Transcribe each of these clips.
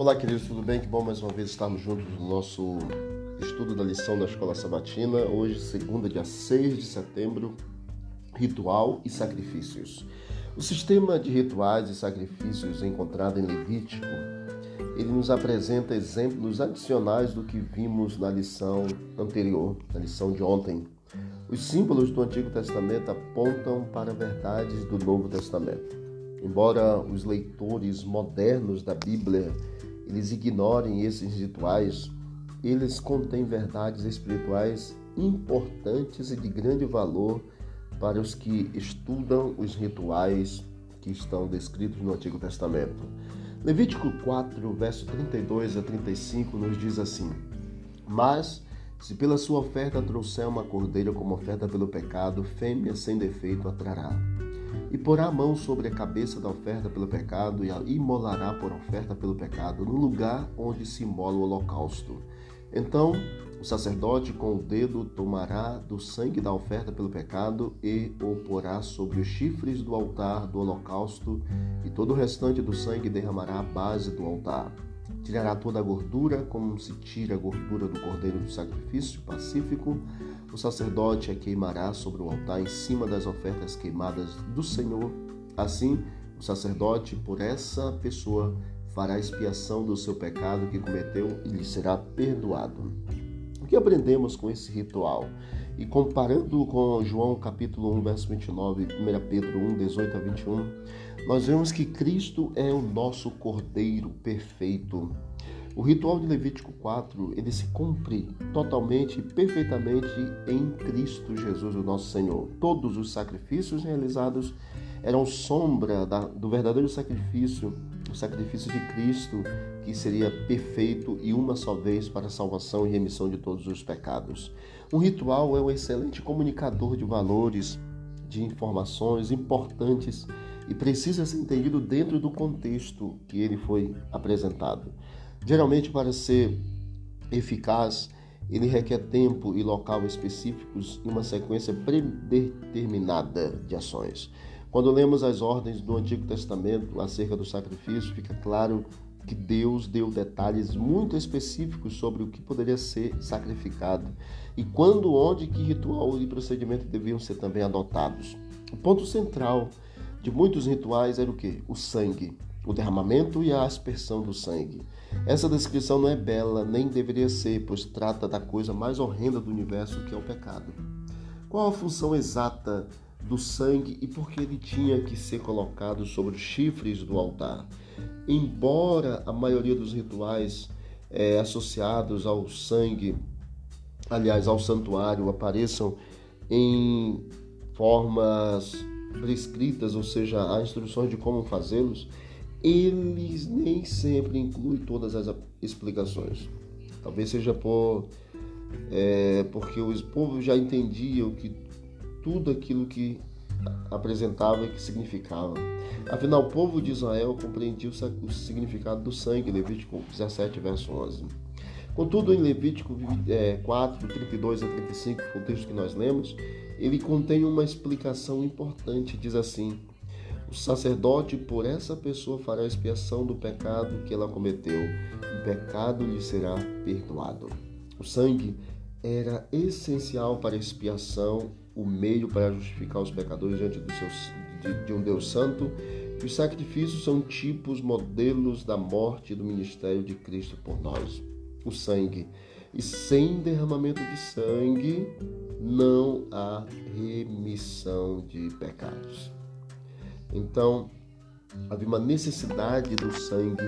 Olá, queridos, tudo bem? Que bom mais uma vez estarmos juntos no nosso estudo da lição da Escola Sabatina. Hoje, segunda, dia 6 de setembro, ritual e sacrifícios. O sistema de rituais e sacrifícios encontrado em Levítico, ele nos apresenta exemplos adicionais do que vimos na lição anterior, na lição de ontem. Os símbolos do Antigo Testamento apontam para verdades do Novo Testamento. Embora os leitores modernos da Bíblia eles ignorem esses rituais, eles contêm verdades espirituais importantes e de grande valor para os que estudam os rituais que estão descritos no Antigo Testamento. Levítico 4, verso 32 a 35 nos diz assim: Mas se pela sua oferta trouxer uma cordeira como oferta pelo pecado, fêmea sem defeito a trará e porá a mão sobre a cabeça da oferta pelo pecado e a imolará por oferta pelo pecado no lugar onde se imola o holocausto. Então o sacerdote com o dedo tomará do sangue da oferta pelo pecado e o porá sobre os chifres do altar do holocausto, e todo o restante do sangue derramará à base do altar. Tirará toda a gordura, como se tira a gordura do cordeiro do sacrifício pacífico. O sacerdote a queimará sobre o altar em cima das ofertas queimadas do Senhor. Assim, o sacerdote, por essa pessoa, fará expiação do seu pecado que cometeu e lhe será perdoado. Que aprendemos com esse ritual? E comparando com João capítulo 1, verso 29, 1 Pedro 1, 18 a 21, nós vemos que Cristo é o nosso Cordeiro perfeito. O ritual de Levítico 4, ele se cumpre totalmente e perfeitamente em Cristo Jesus, o nosso Senhor. Todos os sacrifícios realizados eram sombra da, do verdadeiro sacrifício, o sacrifício de Cristo, seria perfeito e uma só vez para a salvação e remissão de todos os pecados. Um ritual é um excelente comunicador de valores, de informações importantes e precisa ser entendido dentro do contexto que ele foi apresentado. Geralmente, para ser eficaz, ele requer tempo e local específicos e uma sequência predeterminada de ações. Quando lemos as ordens do Antigo Testamento acerca do sacrifício, fica claro que Deus deu detalhes muito específicos sobre o que poderia ser sacrificado e quando, onde, que ritual e procedimento deviam ser também adotados. O ponto central de muitos rituais era o que? O sangue, o derramamento e a aspersão do sangue. Essa descrição não é bela, nem deveria ser, pois trata da coisa mais horrenda do universo, que é o pecado. Qual a função exata do sangue e por que ele tinha que ser colocado sobre os chifres do altar? Embora a maioria dos rituais é, associados ao sangue, aliás, ao santuário, apareçam em formas prescritas, ou seja, há instruções de como fazê-los, eles nem sempre incluem todas as explicações. Talvez seja por é, porque os povos já entendiam que tudo aquilo que apresentava e que significava. Afinal, o povo de Israel compreendia o significado do sangue, Levítico 17, verso 11. Contudo, em Levítico 4, 32 é, a 35, o texto que nós lemos, ele contém uma explicação importante. Diz assim: O sacerdote por essa pessoa fará expiação do pecado que ela cometeu, o pecado lhe será perdoado. O sangue era essencial para a expiação, o meio para justificar os pecadores diante do seu, de, de um Deus santo. E os sacrifícios são tipos, modelos da morte e do ministério de Cristo por nós. O sangue e sem derramamento de sangue não há remissão de pecados. Então, havia uma necessidade do sangue,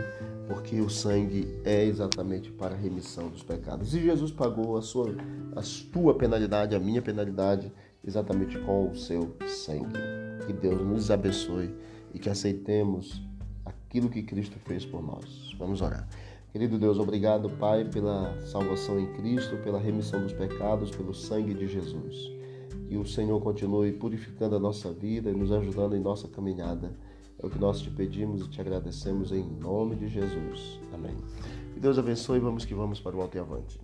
porque o sangue é exatamente para a remissão dos pecados. E Jesus pagou a sua a tua penalidade, a minha penalidade, exatamente com o seu sangue. Que Deus nos abençoe e que aceitemos aquilo que Cristo fez por nós. Vamos orar. Querido Deus, obrigado, Pai, pela salvação em Cristo, pela remissão dos pecados, pelo sangue de Jesus. Que o Senhor continue purificando a nossa vida e nos ajudando em nossa caminhada. É o que nós te pedimos e te agradecemos em nome de Jesus. Amém. Que Deus abençoe e vamos que vamos para o alto e avante.